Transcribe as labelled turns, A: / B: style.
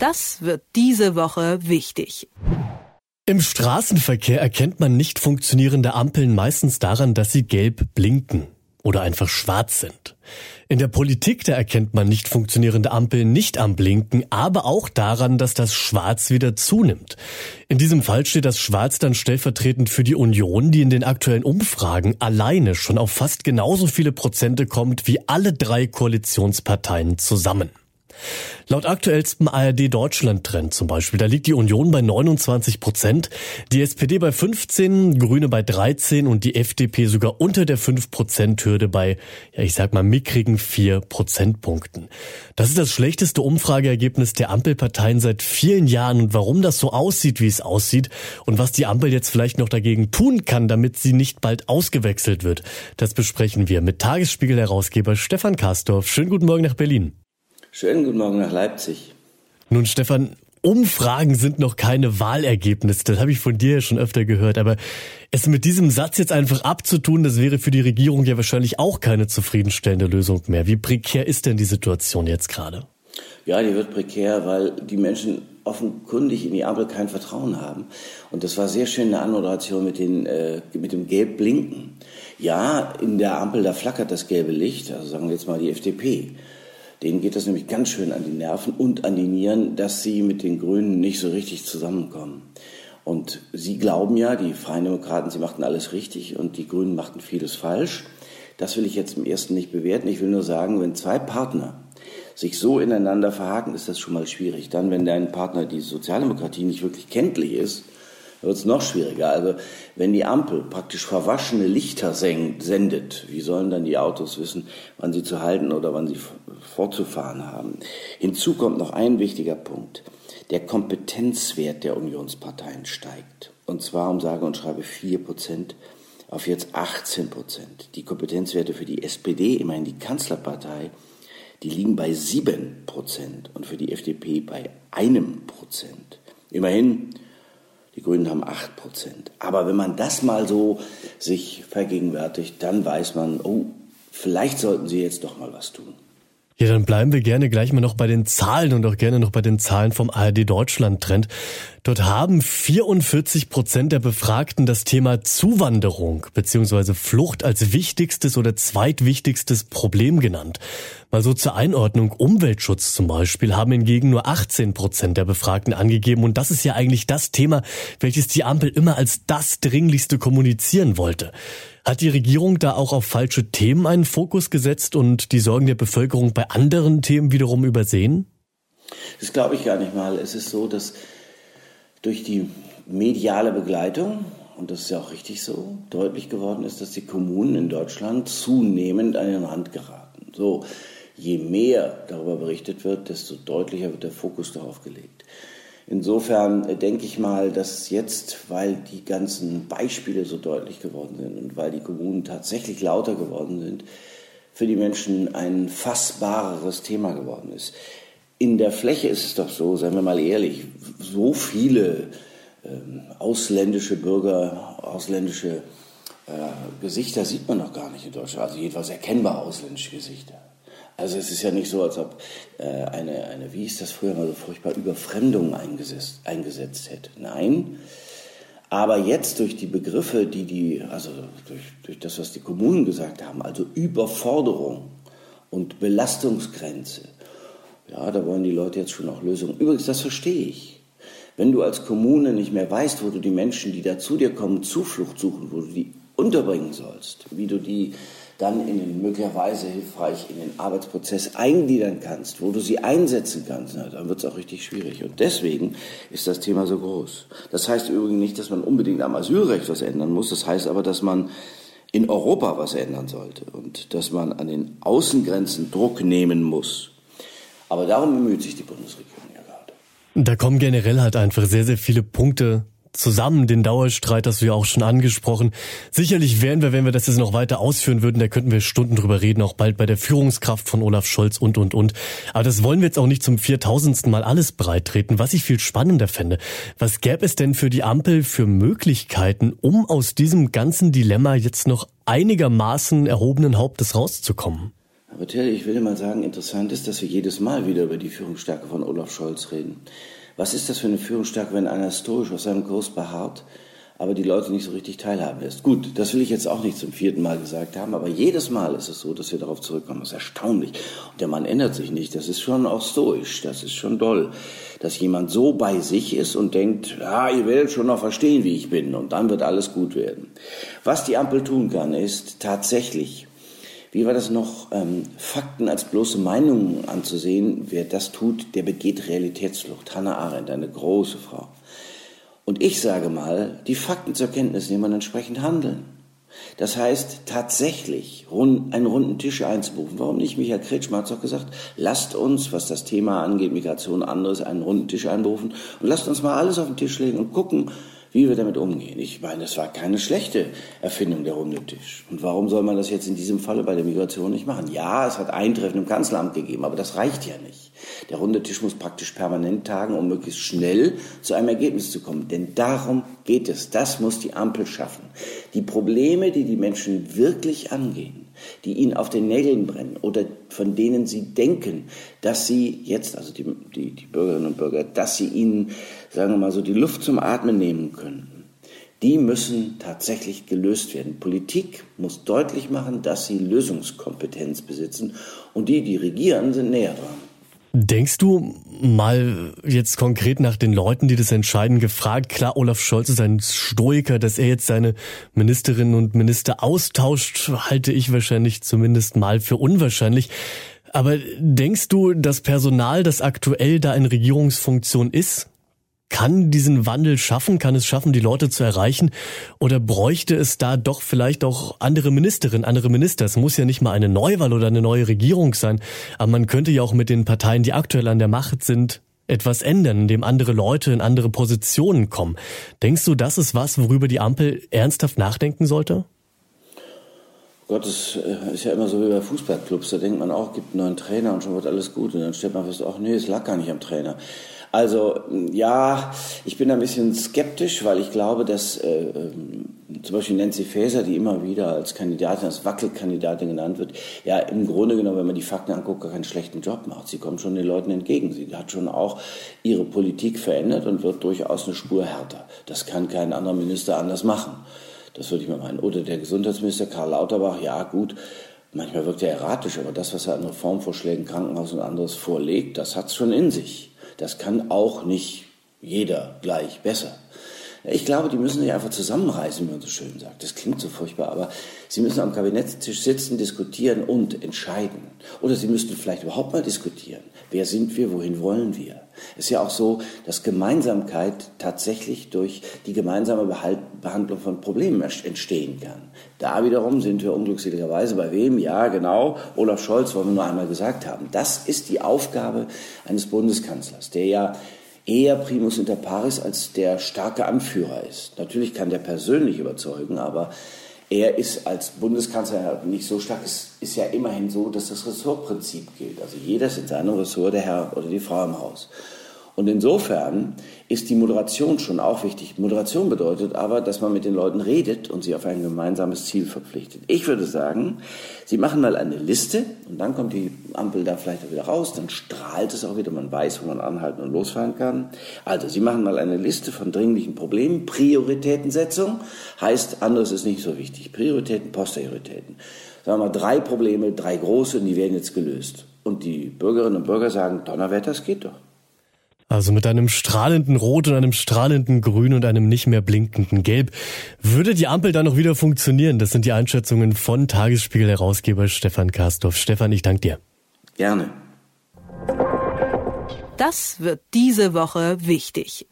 A: Das wird diese Woche wichtig.
B: Im Straßenverkehr erkennt man nicht funktionierende Ampeln meistens daran, dass sie gelb blinken oder einfach schwarz sind. In der Politik, da erkennt man nicht funktionierende Ampeln nicht am Blinken, aber auch daran, dass das Schwarz wieder zunimmt. In diesem Fall steht das Schwarz dann stellvertretend für die Union, die in den aktuellen Umfragen alleine schon auf fast genauso viele Prozente kommt wie alle drei Koalitionsparteien zusammen. Laut aktuellstem ARD Deutschland Trend zum Beispiel, da liegt die Union bei 29 Prozent, die SPD bei 15, Grüne bei 13 und die FDP sogar unter der 5 Prozent Hürde bei, ja ich sag mal, mickrigen 4 Prozentpunkten. Das ist das schlechteste Umfrageergebnis der Ampelparteien seit vielen Jahren und warum das so aussieht, wie es aussieht und was die Ampel jetzt vielleicht noch dagegen tun kann, damit sie nicht bald ausgewechselt wird, das besprechen wir mit Tagesspiegel-Herausgeber Stefan Kastorf. Schönen guten Morgen nach Berlin.
C: Schönen guten Morgen nach Leipzig.
B: Nun, Stefan, Umfragen sind noch keine Wahlergebnisse. Das habe ich von dir ja schon öfter gehört. Aber es mit diesem Satz jetzt einfach abzutun, das wäre für die Regierung ja wahrscheinlich auch keine zufriedenstellende Lösung mehr. Wie prekär ist denn die Situation jetzt gerade?
C: Ja, die wird prekär, weil die Menschen offenkundig in die Ampel kein Vertrauen haben. Und das war sehr schön eine Anmoderation mit, den, äh, mit dem gelb Blinken. Ja, in der Ampel, da flackert das gelbe Licht, also sagen wir jetzt mal die FDP. Denen geht das nämlich ganz schön an die Nerven und an die Nieren, dass sie mit den Grünen nicht so richtig zusammenkommen. Und sie glauben ja, die Freien Demokraten, sie machten alles richtig und die Grünen machten vieles falsch. Das will ich jetzt im ersten nicht bewerten. Ich will nur sagen, wenn zwei Partner sich so ineinander verhaken, ist das schon mal schwierig. Dann, wenn dein Partner die Sozialdemokratie nicht wirklich kenntlich ist, wird es noch schwieriger. Also wenn die Ampel praktisch verwaschene Lichter sendet, wie sollen dann die Autos wissen, wann sie zu halten oder wann sie fortzufahren haben? Hinzu kommt noch ein wichtiger Punkt. Der Kompetenzwert der Unionsparteien steigt. Und zwar um sage und schreibe vier Prozent auf jetzt 18 Prozent. Die Kompetenzwerte für die SPD, immerhin die Kanzlerpartei, die liegen bei sieben Prozent und für die FDP bei einem Prozent. Immerhin die Grünen haben 8 Prozent. Aber wenn man das mal so sich vergegenwärtigt, dann weiß man, oh, vielleicht sollten sie jetzt doch mal was tun.
B: Ja, dann bleiben wir gerne gleich mal noch bei den Zahlen und auch gerne noch bei den Zahlen vom ARD Deutschland Trend. Dort haben 44 Prozent der Befragten das Thema Zuwanderung bzw. Flucht als wichtigstes oder zweitwichtigstes Problem genannt. Mal so zur Einordnung Umweltschutz zum Beispiel haben hingegen nur 18 Prozent der Befragten angegeben und das ist ja eigentlich das Thema, welches die Ampel immer als das dringlichste kommunizieren wollte. Hat die Regierung da auch auf falsche Themen einen Fokus gesetzt und die Sorgen der Bevölkerung bei anderen Themen wiederum übersehen?
C: Das glaube ich gar nicht mal. Es ist so, dass durch die mediale Begleitung, und das ist ja auch richtig so, deutlich geworden ist, dass die Kommunen in Deutschland zunehmend an den Rand geraten. So, je mehr darüber berichtet wird, desto deutlicher wird der Fokus darauf gelegt. Insofern äh, denke ich mal, dass jetzt, weil die ganzen Beispiele so deutlich geworden sind und weil die Kommunen tatsächlich lauter geworden sind, für die Menschen ein fassbareres Thema geworden ist. In der Fläche ist es doch so, seien wir mal ehrlich, so viele ähm, ausländische Bürger, ausländische äh, Gesichter sieht man noch gar nicht in Deutschland. Also jedenfalls erkennbar ausländische Gesichter. Also es ist ja nicht so, als ob äh, eine, eine, wie ist das früher mal so furchtbar, Überfremdung eingesetzt, eingesetzt hätte. Nein. Aber jetzt durch die Begriffe, die die, also durch, durch das, was die Kommunen gesagt haben, also Überforderung und Belastungsgrenze, ja, da wollen die Leute jetzt schon auch Lösungen. Übrigens, das verstehe ich. Wenn du als Kommune nicht mehr weißt, wo du die Menschen, die da zu dir kommen, Zuflucht suchen, wo du die unterbringen sollst, wie du die dann in den möglicherweise hilfreich in den Arbeitsprozess eingliedern kannst, wo du sie einsetzen kannst, na, dann wird es auch richtig schwierig. Und deswegen ist das Thema so groß. Das heißt übrigens nicht, dass man unbedingt am Asylrecht was ändern muss. Das heißt aber, dass man in Europa was ändern sollte und dass man an den Außengrenzen Druck nehmen muss. Aber darum bemüht sich die Bundesregierung ja gerade.
B: Da kommen generell halt einfach sehr, sehr viele Punkte zusammen den Dauerstreit, das ja auch schon angesprochen. Sicherlich wären wir, wenn wir das jetzt noch weiter ausführen würden, da könnten wir Stunden drüber reden, auch bald bei der Führungskraft von Olaf Scholz und, und, und. Aber das wollen wir jetzt auch nicht zum viertausendsten Mal alles breitreten. Was ich viel spannender fände, was gäbe es denn für die Ampel für Möglichkeiten, um aus diesem ganzen Dilemma jetzt noch einigermaßen erhobenen Hauptes rauszukommen?
C: Aber Till, ich will mal sagen, interessant ist, dass wir jedes Mal wieder über die Führungsstärke von Olaf Scholz reden. Was ist das für eine Führungsstärke, wenn einer historisch auf seinem Kurs beharrt, aber die Leute nicht so richtig teilhaben lässt? Gut, das will ich jetzt auch nicht zum vierten Mal gesagt haben, aber jedes Mal ist es so, dass wir darauf zurückkommen. Das ist erstaunlich. Und der Mann ändert sich nicht. Das ist schon auch stoisch. Das ist schon doll, dass jemand so bei sich ist und denkt, ja, ihr werdet schon noch verstehen, wie ich bin und dann wird alles gut werden. Was die Ampel tun kann, ist tatsächlich wie war das noch, ähm, Fakten als bloße Meinungen anzusehen. Wer das tut, der begeht Realitätsflucht. Hannah Arendt, eine große Frau. Und ich sage mal, die Fakten zur Kenntnis nehmen und entsprechend handeln. Das heißt, tatsächlich einen runden Tisch einzubuchen. Warum nicht? Michael Kretschmer hat es doch gesagt, lasst uns, was das Thema angeht, Migration, anderes, einen runden Tisch einberufen und lasst uns mal alles auf den Tisch legen und gucken, wie wir damit umgehen. Ich meine, es war keine schlechte Erfindung der runde Tisch. Und warum soll man das jetzt in diesem Falle bei der Migration nicht machen? Ja, es hat Eintreffen im Kanzleramt gegeben, aber das reicht ja nicht. Der runde Tisch muss praktisch permanent tagen, um möglichst schnell zu einem Ergebnis zu kommen. Denn darum geht es. Das muss die Ampel schaffen. Die Probleme, die die Menschen wirklich angehen, die ihnen auf den Nägeln brennen oder von denen sie denken, dass sie jetzt, also die, die, die Bürgerinnen und Bürger, dass sie ihnen, sagen wir mal so, die Luft zum Atmen nehmen könnten, die müssen tatsächlich gelöst werden. Politik muss deutlich machen, dass sie Lösungskompetenz besitzen und die, die regieren, sind näher dran.
B: Denkst du mal jetzt konkret nach den Leuten, die das entscheiden, gefragt? Klar, Olaf Scholz ist ein Stoiker, dass er jetzt seine Ministerinnen und Minister austauscht, halte ich wahrscheinlich zumindest mal für unwahrscheinlich. Aber denkst du, das Personal, das aktuell da in Regierungsfunktion ist, kann diesen Wandel schaffen, kann es schaffen, die Leute zu erreichen? Oder bräuchte es da doch vielleicht auch andere Ministerinnen, andere Minister? Es muss ja nicht mal eine Neuwahl oder eine neue Regierung sein, aber man könnte ja auch mit den Parteien, die aktuell an der Macht sind, etwas ändern, indem andere Leute in andere Positionen kommen. Denkst du, das ist was, worüber die Ampel ernsthaft nachdenken sollte?
C: Gott, das äh, ist ja immer so wie bei Fußballclubs. Da denkt man auch, gibt einen neuen Trainer und schon wird alles gut. Und dann stellt man fest, ach nee, es lag gar nicht am Trainer. Also ja, ich bin ein bisschen skeptisch, weil ich glaube, dass äh, ähm, zum Beispiel Nancy Faeser, die immer wieder als Kandidatin, als Wackelkandidatin genannt wird, ja im Grunde genommen, wenn man die Fakten anguckt, gar keinen schlechten Job macht. Sie kommt schon den Leuten entgegen. Sie hat schon auch ihre Politik verändert und wird durchaus eine Spur härter. Das kann kein anderer Minister anders machen. Das würde ich mal meinen. Oder der Gesundheitsminister Karl Lauterbach, ja gut, manchmal wirkt er erratisch, aber das, was er an Reformvorschlägen Krankenhaus und anderes vorlegt, das hat es schon in sich. Das kann auch nicht jeder gleich besser. Ich glaube, die müssen sich einfach zusammenreißen, wie man so schön sagt. Das klingt so furchtbar, aber sie müssen am Kabinettstisch sitzen, diskutieren und entscheiden. Oder sie müssten vielleicht überhaupt mal diskutieren. Wer sind wir? Wohin wollen wir? Es ist ja auch so, dass Gemeinsamkeit tatsächlich durch die gemeinsame Behandlung von Problemen entstehen kann. Da wiederum sind wir unglückseligerweise bei wem? Ja, genau, Olaf Scholz, wollen wir nur einmal gesagt haben. Das ist die Aufgabe eines Bundeskanzlers, der ja eher primus inter pares als der starke Anführer ist. Natürlich kann der persönlich überzeugen, aber er ist als Bundeskanzler nicht so stark. Es ist ja immerhin so, dass das Ressortprinzip gilt. Also jeder ist in seinem Ressort der Herr oder die Frau im Haus. Und insofern ist die Moderation schon auch wichtig. Moderation bedeutet aber, dass man mit den Leuten redet und sie auf ein gemeinsames Ziel verpflichtet. Ich würde sagen, Sie machen mal eine Liste und dann kommt die Ampel da vielleicht wieder raus, dann strahlt es auch wieder, man weiß, wo man anhalten und losfahren kann. Also, Sie machen mal eine Liste von dringlichen Problemen. Prioritätensetzung heißt, anderes ist nicht so wichtig. Prioritäten, Posterioritäten. Sagen wir mal, drei Probleme, drei große, die werden jetzt gelöst. Und die Bürgerinnen und Bürger sagen, Donnerwetter, das geht doch.
B: Also mit einem strahlenden Rot und einem strahlenden Grün und einem nicht mehr blinkenden Gelb. Würde die Ampel dann noch wieder funktionieren? Das sind die Einschätzungen von Tagesspiegel-Herausgeber Stefan Karsdorf. Stefan, ich danke dir.
C: Gerne.
A: Das wird diese Woche wichtig.